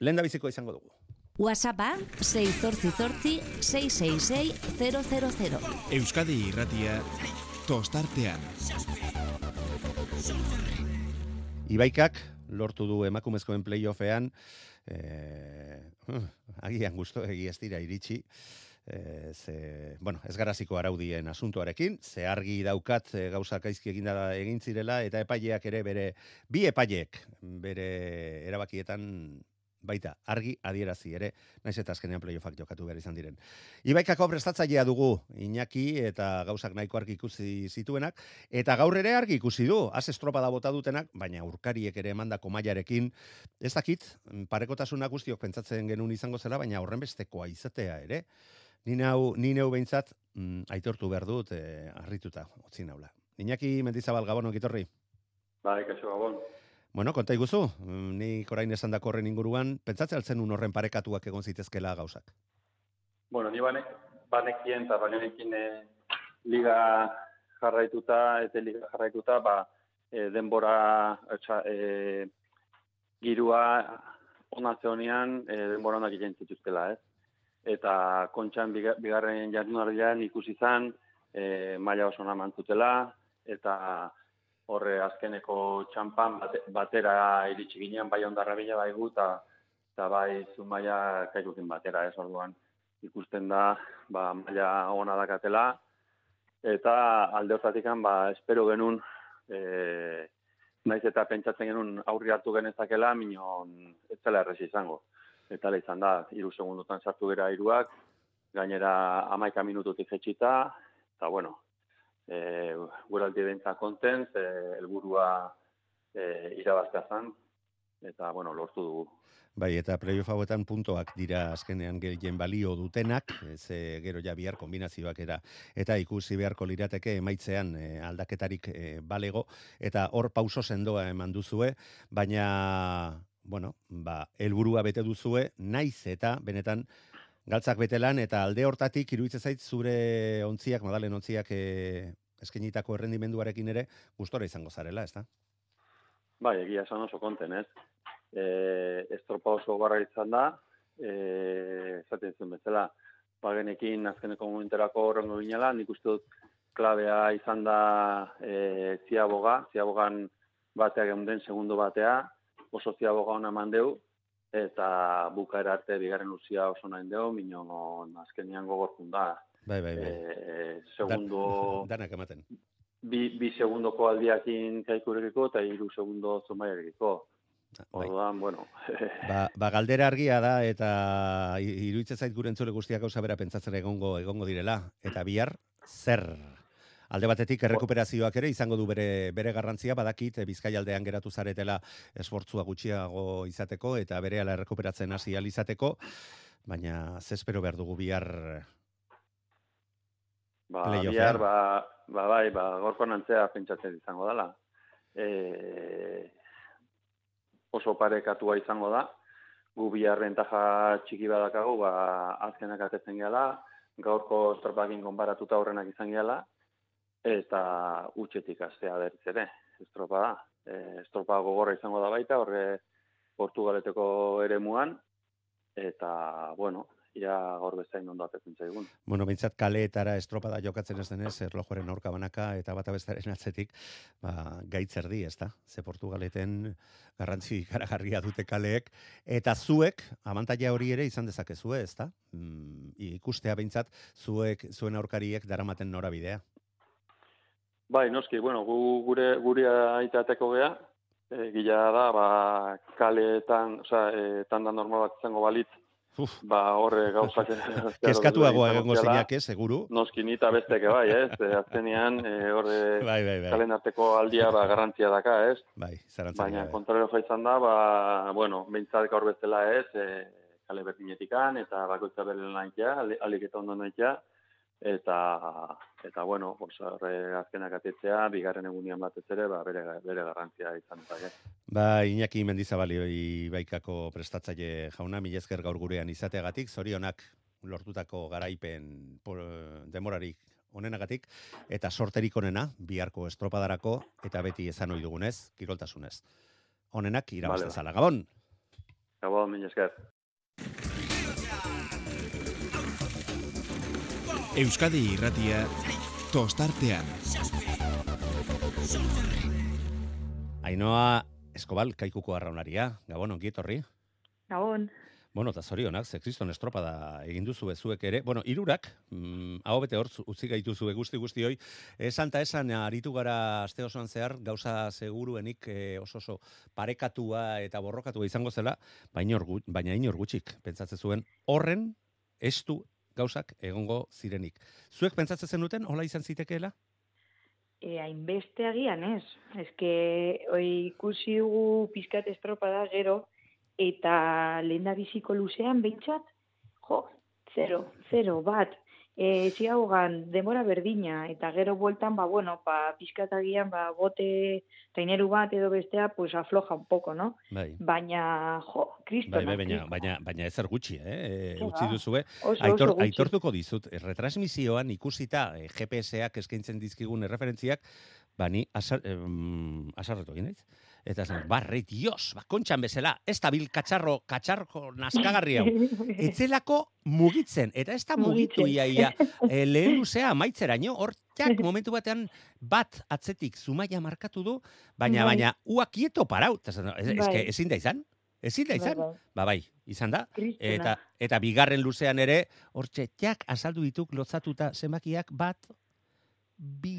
lehen biziko izango dugu. WhatsAppa 688 666 000. Euskadi irratia tostartean. Ibaikak lortu du emakumezkoen playoffean, eh, agian gusto egi ez dira iritsi, e, ze, bueno, ez garaziko araudien asuntuarekin, ze argi daukat e, gauzak aizki egin, da, egin zirela, eta epaileak ere bere, bi epaileek bere erabakietan baita argi adierazi ere, naiz eta azkenean playoffak jokatu behar izan diren. Ibaikako prestatzailea dugu Iñaki eta gauzak nahiko argi ikusi zituenak, eta gaur ere argi ikusi du, az estropada bota dutenak, baina urkariek ere emandako mailarekin, ez dakit, parekotasuna guztiok pentsatzen genuen izango zela, baina horren bestekoa izatea ere, Ni nau, ni neu behintzat, mm, aitortu behar dut, e, arrituta, utzi naula. Iñaki Mendizabal Gabon ongitorri. Bai, kaixo Gabon. Bueno, konta iguzu, mm, ni korain esan dako horren inguruan, pentsatzen altzen un horren parekatuak egon zitezkela gauzak. Bueno, ni banek, banekien eta banekin e, liga jarraituta, eta liga jarraituta, ba, e, denbora, etxa, e, girua ona zeonian, e, denbora onak egin zituztela, ez? Eta kontxan biga- bigarren jardunardian ikusi izan, e, maila oso ona mantzutela, eta horre azkeneko txampan bate, batera iritsi ginean, bai ondarra bila bai gu, eta eta bai zumaia kaikukin batera, ez orduan ikusten da, ba, maila ona dakatela, eta alde hortatik ba, espero genuen, e, naiz eta pentsatzen genuen aurri hartu genezakela, minon ez zela erresi izango. Eta izan da, hiru segundotan sartu gera hiruak, gainera amaika minututik jetxita, eta bueno, e, guraldi bentsa kontentz, e, elburua e, irabaztea zan, eta bueno, lortu dugu. Bai, eta playoff hauetan puntoak dira azkenean gehien balio dutenak, ze gero ja bihar kombinazioak era eta ikusi beharko lirateke emaitzean e, aldaketarik e, balego eta hor pauso sendoa eman duzue, baina bueno, ba, helburua bete duzue, naiz eta benetan galtzak betelan eta alde hortatik iruditzen zait zure ontziak, madalen ontziak e, eskenitako errendimenduarekin ere gustora izango zarela, ezta? Bai, egia esan oso konten, ez? E, estropa oso garra izan da, e, esaten zuen bezala, bagenekin azkeneko momenterako horrengo ginela, nik uste dut klabea izan da e, ziaboga, ziabogan batea geunden segundo batea, oso ziaboga ona eman deu, eta bukaera arte bigarren uzia oso nahi deu, minon azkenian gogorkun da. Bai, bai, bai. E, segundo... danak ematen. Bi, bi segundoko aldiakin kaikurekiko eta hiru segundo zumaiarekiko. Bai. Orduan, bueno. Ba, ba galdera argia da eta iruditzen zait gure entzule guztiak gauza bera pentsatzen egongo egongo direla eta bihar zer Alde batetik errekuperazioak ere izango du bere bere garrantzia badakit eh, Bizkaialdean geratu zaretela esfortzua gutxiago izateko eta berehala errekuperatzen hasi ahal izateko baina ze espero behar dugu bihar Ba, bihar, ba, ba, bai, ba, gorko nantzea pentsatzen izango dela. E, oso parekatua izango da. Gu bihar rentaja txiki badakagu, ba, azkenak atetzen gehala, gaurko estropakin konparatuta horrenak izan gehala, eta utxetik astea berriz ere, estropa da. E, estropa gogorra izango da baita, horre Portugaleteko eremuan, eta, bueno, ia gaur bezain ondo atetzen zaigun. Bueno, bintzat kaleetara estropada jokatzen ez denez, erlojuaren aurka banaka eta bata bestaren atzetik, ba, gaitzerdi, ez da? Ze Portugaleten garrantzi ikaragarria dute kaleek, eta zuek, abantaia hori ere izan dezakezue, ez da? Mm, ikustea bintzat, zuek, zuen aurkariek daramaten norabidea. Bai, noski, bueno, gu, gure, gure aitateko gea, e, gila da, ba, kaleetan, osea, e, tanda normal bat izango balitz, Uf, ba, horre gauzak... kezkatuago egongo ziala. zinake, seguru. Noski nita besteke bai, ez? E, azkenean, e, horre Bai, bai, bai. kalen arteko aldia ba, garrantzia daka, ez? Bai, zarantzarik Baina gabe. kontrario ja izan da, ba, bueno, behintzat gaur bezala ez, e, kale berdinetikan, eta bakoitza bere lanaitea, alik eta ondo nahitea, eta, eta bueno, pues, horre azkenak atetzea, bigarren egunian batez ere, ba, bere, bere garrantzia izan dezake. Ba, Iñaki Mendizabali baikako prestatzaile jauna, mila esker gaur gurean izateagatik, zorionak lortutako garaipen por, demorarik onenagatik, eta sorterik onena, biharko estropadarako, eta beti esan ohi dugunez, kiroltasunez. Onenak irabazten Vale, zala. Gabon! Gabo, mila esker. Euskadi irratia tostartean. Ainoa Eskobal, kaikuko arraunaria. Gabon, ongi etorri. Gabon. Bueno, eta zorionak, ze kriston estropada egin duzu zuek ere. Bueno, irurak, mm, hau bete hor, utzi gaituzu guzti guzti hoi. Esan ta esan, aritu gara aste osoan zehar, gauza seguruenik eh, oso oso parekatua eta borrokatua izango zela, baina, orgu, baina inor gutxik pentsatzen zuen, horren estu gauzak egongo zirenik. Zuek pentsatzen zenuten, hola izan zitekeela? E, hainbeste agian ez. Ez que oi, ikusi dugu pizkat estropada gero, eta lehen da biziko luzean behintzat, jo, zero, zero, bat. E, ziagogan, demora berdina, eta gero bueltan, ba, bueno, ba, pizkatagian, ba, bote, taineru bat edo bestea, pues afloja un poco, no? Bai. Baina, jo, kristo, Bai, bai, baina, baina, baina ezer gutxi, eh? Ke Utzi duzue. Oso, oso Aitor, aitortuko dizut, eh, retransmisioan ikusita eh, GPS-ak eskaintzen dizkigun erreferentziak, ba ni asar, em, asarretu egin. Eta zen, barre, dios, ba, kontxan bezala, ez da bil katxarro, katxarro naskagarri hau. Etzelako mugitzen, eta ez da mugitu iaia, e, lehen luzea maitzeraino, hortiak momentu batean bat atzetik zumaia markatu du, baina, Bai. baina, ua kieto parau, eta zen, ez, Bai. eske, ezin da izan, ezin da Bai, izan, bai. ba bai, izan da, eta, eta bigarren luzean ere, hortxe, azaldu dituk lotzatuta zenbakiak bat, bi,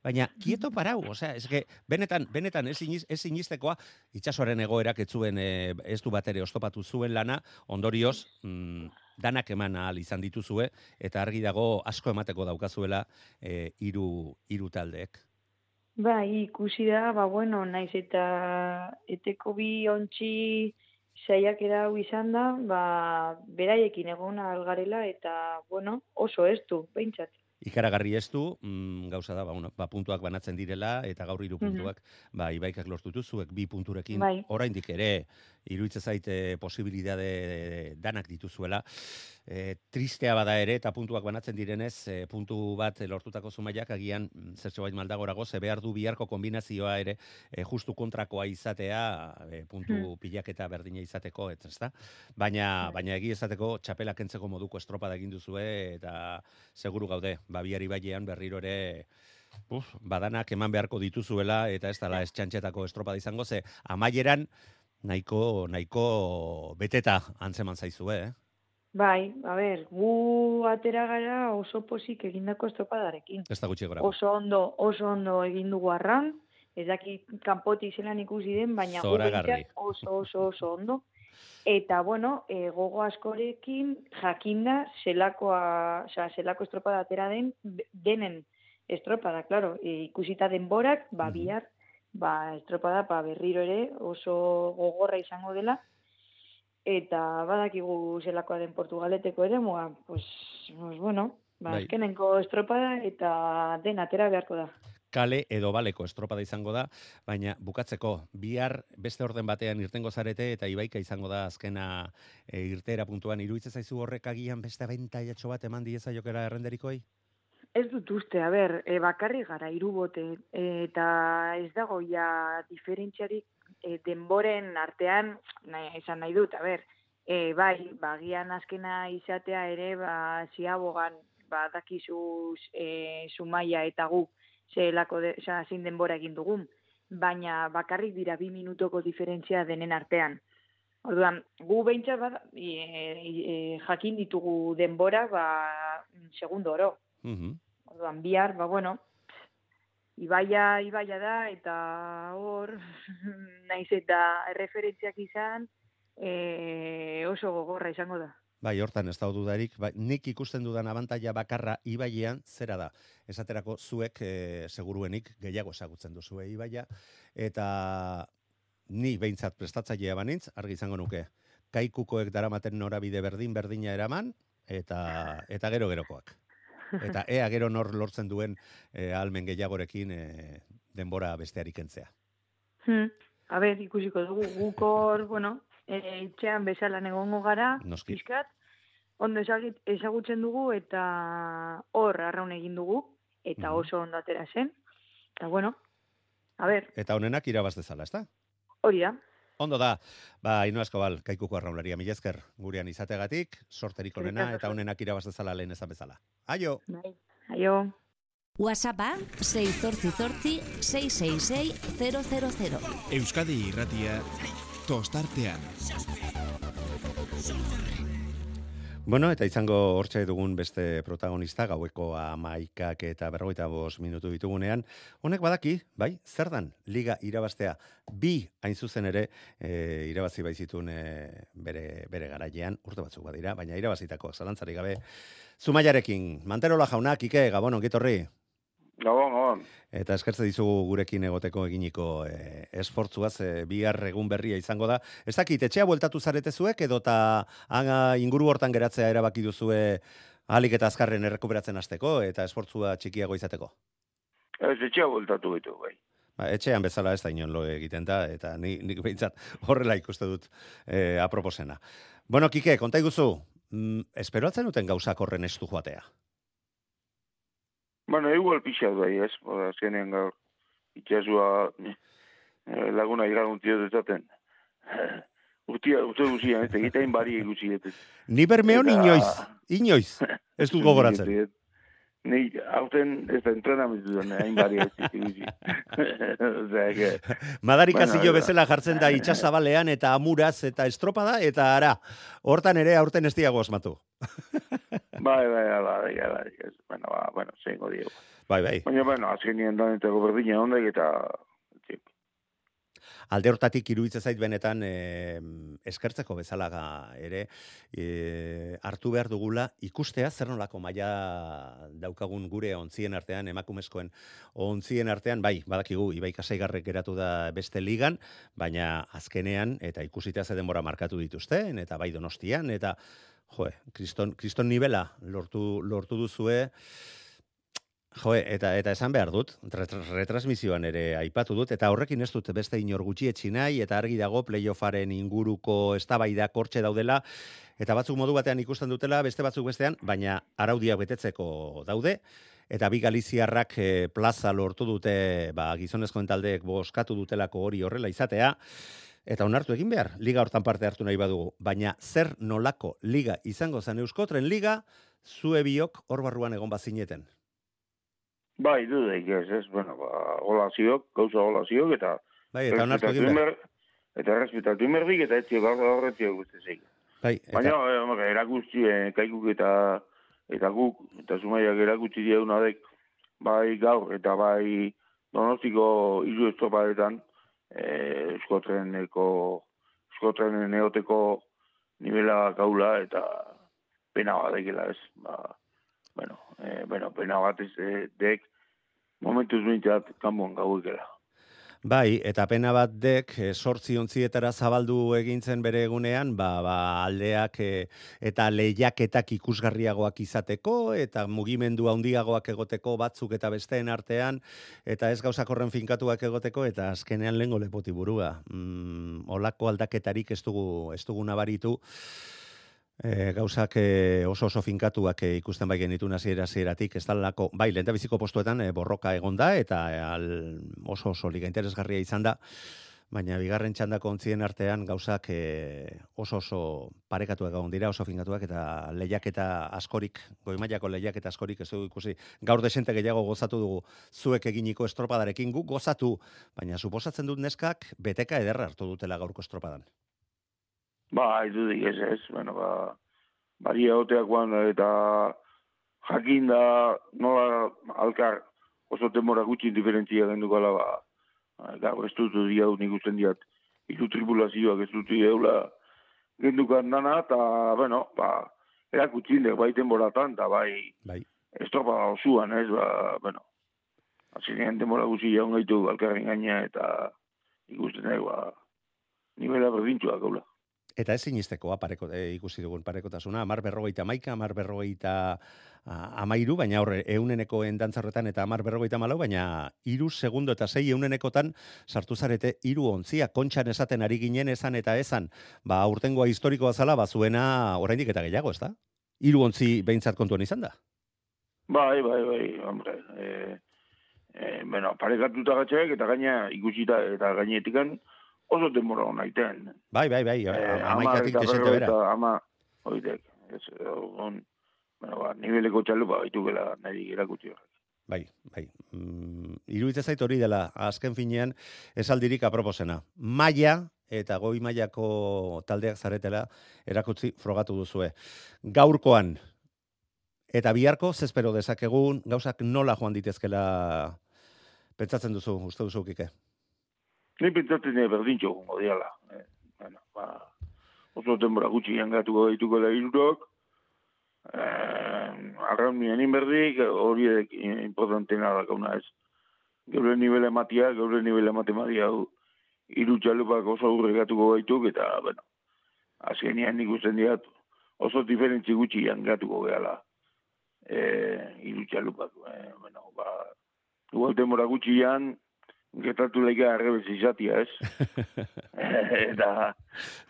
Baina, kieto parau, osea, eske, benetan, benetan, ez, iniz, ez inistekoa, itxasoaren egoerak ez zuen, e, ez du bat ere ostopatu zuen lana, ondorioz, mm, danak eman ahal izan dituzue, eta argi dago asko emateko daukazuela e, hiru hiru taldeek. Bai, ikusi da, ba, bueno, naiz eta eteko bi ontsi saiak hau izan da, ba, beraiekin egon algarela eta, bueno, oso ez du, behintzat. Ikaragarri ez du, mm, gauza da, ba, bueno, ba, puntuak banatzen direla, eta gaur hiru Mhm. puntuak, ba, ibaikak lortutu zuek bi punturekin, Bai. oraindik ere, iruditzen zaite posibilidade danak dituzuela. E, tristea bada ere, eta puntuak banatzen direnez, e, puntu bat lortutako zumaiak, agian, mm, zertxo bait maldagorago, ze behar du biharko kombinazioa ere, e, justu kontrakoa izatea, e, puntu Hmm. pilaketa berdina izateko, ez ezta? Baina, baina egi izateko txapela kentzeko moduko estropada egin duzue, eta seguru gaude, ba, biari bailean berriro ere, Uf, badanak eman beharko dituzuela eta ez dala ez txantxetako estropada izango ze amaieran nahiko nahiko beteta antzeman zaizue, eh? Bai, a ber, gu atera gara oso posik egindako estropadarekin. Ez da gutxi gora. Oso ondo, oso ondo egin dugu arran, ez daki kanpoti zelan ikusi den, baina oso, oso, oso ondo. Eta, bueno, e, gogo askorekin jakinda zelakoa, osea, zelako estropada atera den, denen estropada, claro, e, ikusita denborak, ba, Mhm. bihar, ba, estropada, ba, berriro ere oso gogorra izango dela, eta badakigu zelakoa den Portugaleteko ere, mua, pues, pues bueno, ba, Bai. azkenenko estropada eta den atera beharko da. Kale edo baleko estropada izango da, baina bukatzeko bihar beste orden batean irtengo zarete eta ibaika izango da azkena e, irtera puntuan iruditzen zaizu horrek agian beste abentaiatxo bat eman diezaiokera errenderikoi? Ez dut uste, a ber, e, bakarri gara irubote, e, eta ez dago ja diferentziarik e, denboren artean, nahi, izan nahi dut, a ber, e, bai, bagian azkena izatea ere, ba, ziabogan, ba, dakizu e, sumaia eta gu, zelako de, oza, zein denbora egin dugun, baina bakarrik dira bi minutoko diferentzia denen artean. Orduan, gu behintzat bat, e, e, jakin ditugu denbora, ba, segundo oro. Mhm. Orduan, bihar, ba, bueno, ibaia, ibaia da, eta hor, naiz eta referentziak izan, e, oso gogorra izango da. Bai, hortan ez da dudarik, bai, nik ikusten dudan abantaila bakarra ibailean zera da. Esaterako zuek e, seguruenik gehiago esagutzen duzue ibaia eta ni behintzat prestatzailea banintz argi izango nuke. Kaikukoek daramaten norabide berdin berdina eraman eta eta gero gerokoak. Eta ea gero nor lortzen duen e, almen gehiagorekin e, denbora besteari kentzea. Hmm. A ber, ikusiko dugu, gukor, bueno, e, itxean bezalan egongo gara, Noski. pixkat, ondo ezagit, ezagutzen dugu eta hor arraun egin dugu, eta Mhm. oso ondo atera zen. Eta bueno, a ber, Eta honenak irabaz dezala, ezta? hori da. Ondo da, ba, ino asko bal, kaikuko arraunlaria, mila esker gurean izategatik, sorterik onena, eta honenak irabaz dezala lehen ezan bezala. Aio! Bai. Aio. WhatsAppa 688 666 000. Euskadi irratia tostartean. Bueno, eta izango hortxe dugun beste protagonista, gaueko amaikak eta berrogeita bos minutu ditugunean. Honek badaki, bai, zer dan, liga irabaztea, bi hain zuzen ere, e, irabazi baizitun e, bere, bere garailean, urte batzuk badira, baina irabazitako, zalantzarik gabe, Zumaiarekin, Manterola jaunak, Ike, Gabon, ongitorri. Gabon, gabon. Eta eskertze dizugu gurekin egoteko eginiko e, esfortzuaz, e, bihar egun berria izango da. Ez dakit, etxea bueltatu zarete zuek, edo eta inguru hortan geratzea erabaki duzue ahalik eta azkarren errekuperatzen hasteko eta esfortzua txikiago izateko? Ez etxea bueltatu ditu, bai. Ba, etxean bezala ez da inon lo egiten da, eta ni, nik behintzat horrela ikuste dut e, aproposena. Bueno, Kike, konta iguzu, mm, esperoatzen duten gauzak horren estu joatea? Bueno, igual pixat bai, ez? Ba, azkenean gaur, itxasua eh, laguna iraguntio dezaten. Urtia, urte guztian, ez egitein bari egusi. Ni bermeon inoiz, inoiz, ez dut gogoratzen. Ni, hauten ez da entrenamentu duen, hain bari ez egusi. Madarikazio bueno, bezala jartzen da itxasabalean eta amuraz eta estropada, eta ara, hortan ere aurten ez diago osmatu. Bai, bai, bai, bai, bueno, ba, bueno, zeingo diego. Bai, bai. Baina, bueno, azken nien da ninteko berdina ondek eta... Alde hortatik iruditza zait benetan e, eskertzeko bezalaga ere e, hartu behar dugula ikustea zer nolako maila daukagun gure ontzien artean, emakumezkoen ontzien artean, bai, badakigu, Ibai Kasaigarrek geratu da beste ligan, baina azkenean, eta ikusita ze denbora markatu dituzten, eta bai donostian, eta joe, kriston, kriston nivela lortu, lortu duzue, joe, eta, eta esan behar dut, retransmisioan ere aipatu dut, eta horrekin ez dut beste inor gutxietxi nahi, eta argi dago playoffaren inguruko eztabaida kortxe daudela, eta batzuk modu batean ikusten dutela, beste batzuk bestean, baina araudia betetzeko daude, eta bi Galiziarrak eh, plaza lortu dute, ba, gizonezkoen taldeek boskatu dutelako hori horrela izatea, eta onartu egin behar, liga hortan parte hartu nahi badugu, baina zer nolako liga izango zen euskotren liga, zue biok hor barruan egon bazineten. Bai, du da, ez, ez, bueno, ba, hola ziok, gauza hola ziok, eta... Bai, eta onartu egin behar. Eta respetatu inberdik, eta ez gaur horretzio guzti. Bai, eta... Baina, e, erakutsi, eh, kaikuk eta eta guk, eta zumaiak erakutsi diaguna dek, bai gaur, eta bai donostiko izu estropadetan, eh, eskotreneko eskotrenen neoteko nivela gaula eta pena bat egela ez? Ba, bueno, eh, bueno, pena bat ez eh, dek momentuz bintzat kanboan gau egela Bai, eta pena bat dek, sortzi ontzietara zabaldu egintzen bere egunean, ba, ba aldeak e, eta lehiaketak ikusgarriagoak izateko, eta mugimendu handiagoak egoteko batzuk eta besteen artean, eta ez gauzak horren finkatuak egoteko, eta azkenean lengo lepoti burua. Mm, olako aldaketarik ez dugu, ez dugu nabaritu, E, gauzak e, oso oso finkatuak e, ikusten bai genitu hasiera hasieratik. Ez dalako bai lenta biziko postuetan borroka egonda eta al, oso oso liga interesgarria izan da. Baina bigarren txandako ontzien artean gauzak e, oso oso parekatuak egon dira oso finkatuak eta lehiak eta askorik goi mailako lehiak eta askorik ez dugu ikusi. Gaur desente gehiago gozatu dugu. Zuek eginiko estropadarekin guk gozatu baina suposatzen dut neskak beteka ederra hartu dutela gaurko estropadan Ba, dut ez, ez, bueno, ba, baria oteakoan eta jakin da nola alkar oso temora gutxi diferentzia gendu gala, ba, gaur ez dut di hau nik usten diat, iku tripulazioak ez dut eula gendukan dana, eta, bueno, ba, erakutsi indek bai temboratan, eta bai, bai. estropa osuan, ez, ba, bueno, azinean temora gutxi jaun gaitu alkarren gaina, eta ikusten nahi, ba, nivela berdintxua gaula. Eta ez sinisteko pareko, e, ikusi dugun parekotasuna, amar berrogeita maika, amar berrogeita amairu, baina horre, euneneko endantzarretan eta amar berrogeita malau, baina iru segundo eta sei eunenekotan sartu zarete iru ontzia, kontxan esaten ari ginen esan eta esan, ba, urtengoa historikoa zala, ba, zuena oraindik eta gehiago, ez da? Iru ontzi behintzat kontuan izan da? Bai, bai, bai, hombre, e, e, bueno, parekatuta gatxeak eta gaina ikusita eta gainetikan, oso denbora hona iten. Bai, bai, bai, eh, amaikatik desente bera. Ama, oitek, ez, on, bueno, ba, niveleko txalupa baitu gela nahi erakutzi horrek. Bai, bai. Mm, Iruitza zait hori dela, azken finean, esaldirik aproposena. Maia, eta goi mailako taldeak zaretela, erakutzi frogatu duzue. Gaurkoan, eta biharko, zespero dezakegun, gauzak nola joan ditezkela pentsatzen duzu, uste duzu, kike? Ni pentsatzen nire berdintxo gongo diala. Eh, bueno, ba, oso denbora gutxi jangatuko dituko da irurok. eh, arraun nien berdik, hori importantena da kauna ez. Geure nivele ematia, geure nivele matematia hau, iru txalupak oso aurregatuko gaituk, eta, bueno, azkenian nik usten diat, oso diferentzi gutxi gatuko gehala. E, iru txalupak, e, bueno, ba, igual demora gutxi getatu leika arrebez izatia, ez? eta,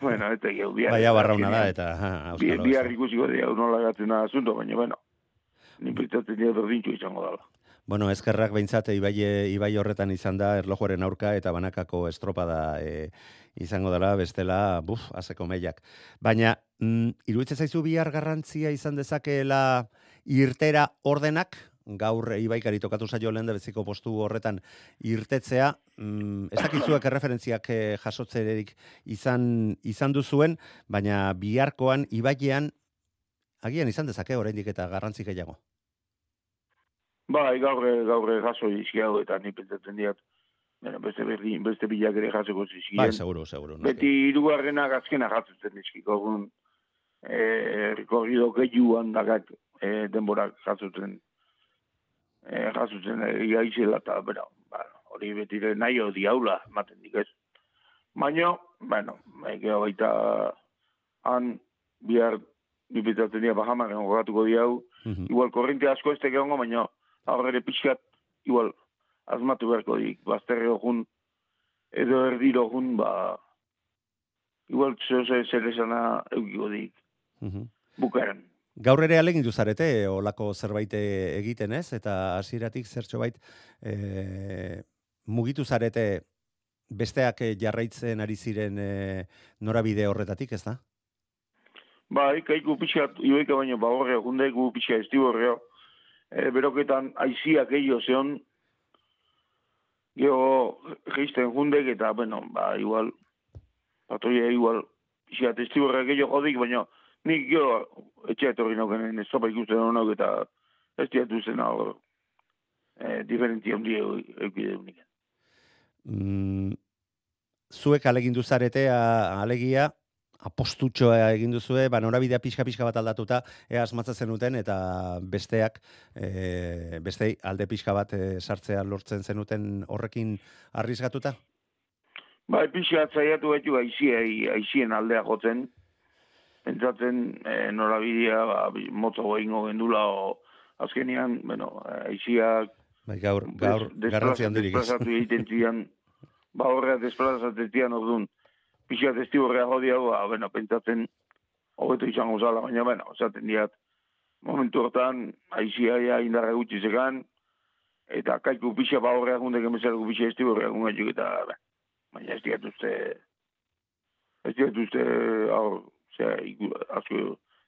bueno, eta geu, biar. Baina barrauna da, eta, ha, auskalo. Biar ikusiko dira, nola gatzen da asunto, baina, bueno, ni pentsatzen dira berdintxu izango dala. Bueno, ezkerrak behintzat, ibai, ibai horretan izan da, erlojuaren aurka eta banakako estropada e, izango dela, bestela, buf, azeko meiak. Baina, mm, iruditzen zaizu bihar garrantzia izan dezakeela irtera ordenak, gaur ibaikari tokatu zaio lehen beziko postu horretan irtetzea, mm, ez dakizuek erreferentziak eh, izan, izan duzuen, baina biharkoan ibailean agian izan dezake oraindik eta garrantzik gehiago. Bai, gaur gaur jaso izkiago eta ni pentsatzen diat. Bueno, beste berri, beste bilak ere jasoko zizkien. Bai, seguro, seguro. Beti irugarrena gazkena jatzen dizkiko egun eh recorrido gehiuan dagak eh denborak jasotzen eh jasotzen iaizela ta, bueno, ba, hori beti ere nahi odi aula ematen dik ez. Baina, bueno, bai baita han bihar bipetatzen dira Bahamaren jogatuko diau. Mm -hmm. Igual korrente asko ez tegeongo, baina aurrere pixkat, igual, azmatu beharko dik, bazterre ogun, edo erdiro ogun, ba, igual, zehose zer esana eukiko dik, mm bukaren. Gaur ere alegin duzarete, olako zerbait egiten ez, eta hasieratik zertxo bait, e, mugitu zarete besteak jarraitzen ari ziren e, norabide horretatik, ez da? Ba, ikaiku pixat, ibaika baino, ba horre, gu pixat estibo horreo, e, beroketan aiziak gehiago zeon, geho geisten jundek eta, bueno, ba, igual, patoia igual, isia testiborra gehiago jodik, baina nik geho etxe etorri noken ez zopa ikusten honok eta ez diatu zen hor e, diferentzia hundi eukide unik. Mm, zuek alegindu zarete alegia, apostutxoa egin duzue, ba, norabidea pixka-pixka bat aldatuta, ea asmatza zenuten, eta besteak, e, bestei alde pixka bat e, sartzea lortzen zenuten horrekin arrizgatuta? Ba, pixka zaiatu betu aiziei, aizien aldea jotzen, pentsatzen e, norabidea ba, motzo goingo gendula, o azkenian, bueno, aiziak, Bai, gaur, gaur, garrantzi handirik. Desplazatu egiten zian, ba horrea desplazatzen zian orduan, pixat estiborrea jodi hau, ba, bueno, pentsatzen hobeto izango zala, baina, bueno, esaten diat, momentu hortan, aizia ja indarra gutxi zekan, eta kaiku pixa ba horrea gundek emezareko pixa estiborrea gungatik, eta, baina ez diat ez diat uste, hau,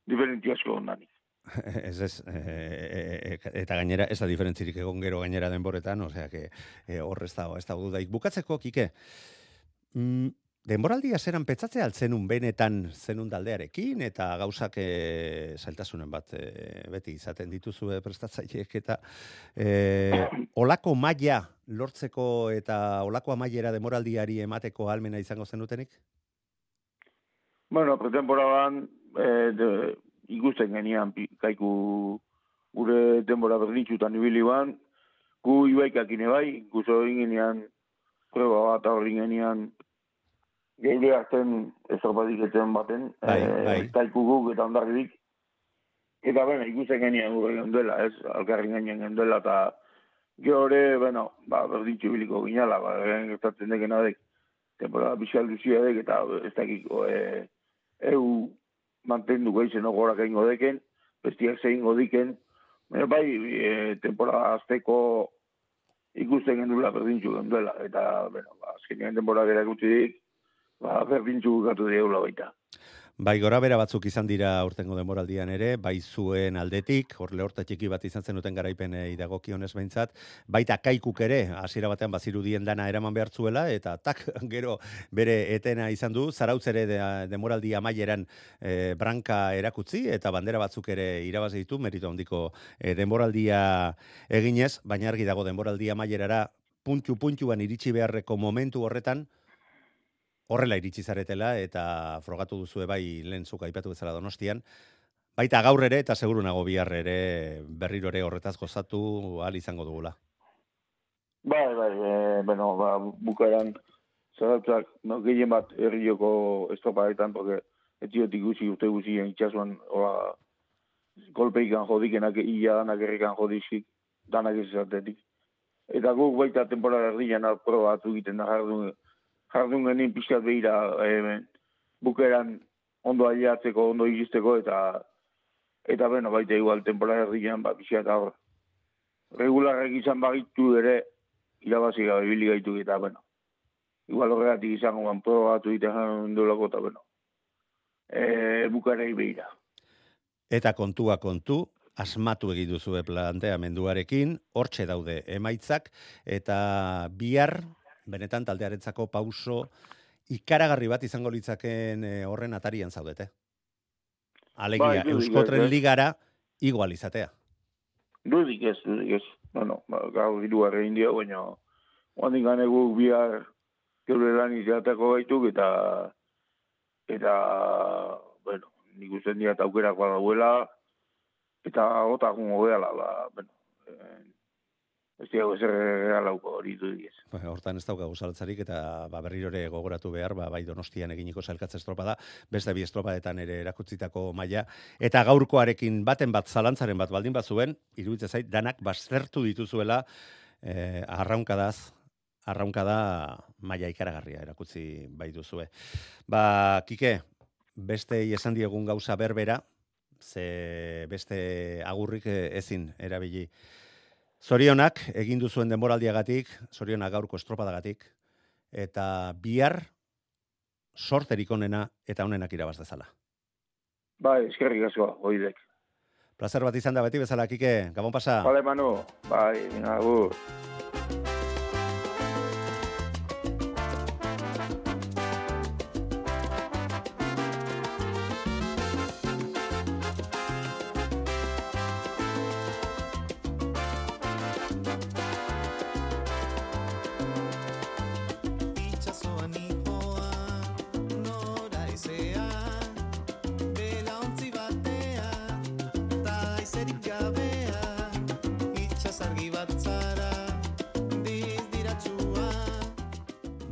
diferenti asko ondanik. Ez ez, e, e, eta gainera, ez da diferentzirik egon gero gainera denboretan, osea, que e, horrez dago, ez da dudaik. Bukatzeko, Kike, mm, Denboraldia zeran petzatze altzenun benetan zenun daldearekin eta gauzak e, zailtasunen bat e, beti izaten dituzu e, prestatzaileek eta e, olako maila lortzeko eta olako amaiera demoraldiari emateko almena izango zenutenik? Bueno, pretemporadan e, de, ikusten genian kaiku gure denbora berdintxutan ibili ban, gu ibaikak bai, guzo ingenean prueba bat horri genian gehi hartzen ezopatik etzen baten, bai, e, bai. eta ondarrik. Eta, bueno, ikusten genian gure gendela, ez, alkarri genian gendela, eta geore, bueno, ba, berdintxu biliko ginala, ba, gertatzen deken adek, temporada bizal duzia dek, eta ez dakiko, e, eu mantendu gaizen ogorak egin godeken, bestiak zein godiken, baina bai, e, temporada azteko ikusten gendula berdintxu gendela, eta, bueno, azkenean temporada gara gutxi dik, ba, berdintzu gatu dieula baita. Bai, gora bera batzuk izan dira urtengo demoraldian ere, bai zuen aldetik, hor lehorta txiki bat izan zenuten garaipen idagoki honez behintzat, baita kaikuk ere, hasiera batean bazirudien dana eraman behar zuela, eta tak, gero bere etena izan du, zarautz ere de, demoraldi amaieran e, branka erakutzi, eta bandera batzuk ere irabazi ditu, merito handiko e, demoraldia eginez, baina argi dago demoraldia amaierara puntu-puntuan iritsi beharreko momentu horretan, horrela iritsi zaretela eta frogatu duzu bai lehen zuka aipatu bezala Donostian Baita gaur ere eta seguru nago bihar ere berriro ere horretaz gozatu ahal izango dugula. Bai, bai, e, bueno, ba, bukaeran zaratzak, no, gehien bat herrioko estropaetan, porque etiotik guzi, urte guzien itxasuan, ola, golpeikan jodikenak, ia danak errekan jodizik, danak ez esatetik. Eta guk baita temporada erdian proba egiten da jardun, jardun genin pixkat behira e, bukeran ondo aileatzeko, ondo izisteko, eta eta beno, baita igual temporada erdian, ba, pixkat hor, regularrak izan bagitu ere, irabazi gabe bili gaitu eta, bueno, igual horregatik izango ban proba atu egiten dulako, eta, bueno, e, bukarei behira. Eta kontua kontu, asmatu egin duzu planteamenduarekin, hortxe daude emaitzak, eta bihar, benetan taldearentzako pauso, ikaragarri bat izango litzaken eh, horren atarian zaudete. Alegia, bai, Euskotren ligara, igual izatea. Dudik ez, dudik ez. Bueno, ba, gau hiru arrein dio, baina oandik ganegu bihar geure lan izateko gaituk, eta eta, bueno, nik usten dira aukerak badauela, eta gota jungo gehala, ba, bueno, eh, ez diago ezer realauko hori du diez. Ba, hortan ez daukagu saltzarik eta ba, berrirore gogoratu behar, ba, bai donostian eginiko salkatze estropa da, beste bi estropadetan ere erakutzitako maila eta gaurkoarekin baten bat zalantzaren bat baldin bat zuen, iruditzen zait, danak baztertu dituzuela eh, arraunkadaz, arraunkada maila ikaragarria erakutzi bai duzue. Ba, kike, beste esan diegun gauza berbera, ze beste agurrik eh, ezin erabili. Zorionak egin duzuen denboraldiagatik, zorionak gaurko estropadagatik eta bihar sorterik onena eta onenak irabaz dezala. Bai, eskerrik asko, oidek. Plazer bat izan da beti bezala, Kike, gabon pasa. Vale, Manu, bai, agur.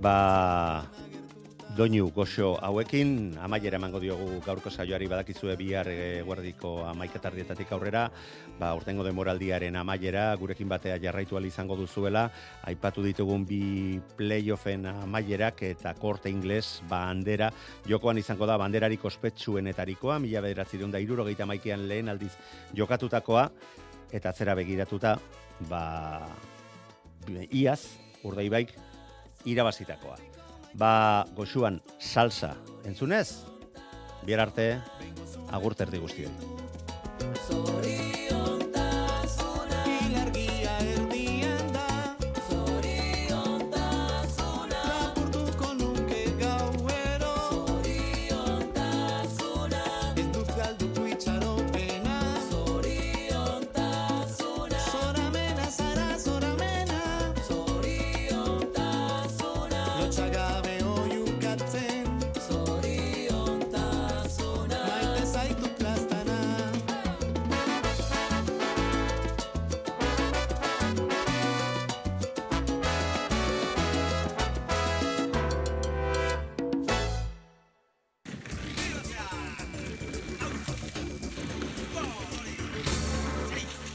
Ba, doinu goxo hauekin, amaiera emango diogu gaurko saioari badakizue bihar e, guardiko amaiketardietatik aurrera, ba, urtengo demoraldiaren amaiera, gurekin batea jarraitu izango duzuela, aipatu ditugun bi playoffen amaierak eta korte ingles bandera, jokoan izango da banderarik ospetsuenetarikoa, mila bederatzi da iruro maikean lehen aldiz jokatutakoa, eta zera begiratuta, ba, iaz, urdaibaik, irabazitakoa. Ba, goxuan, salsa, entzunez? Bier arte, agurterdi guztioi.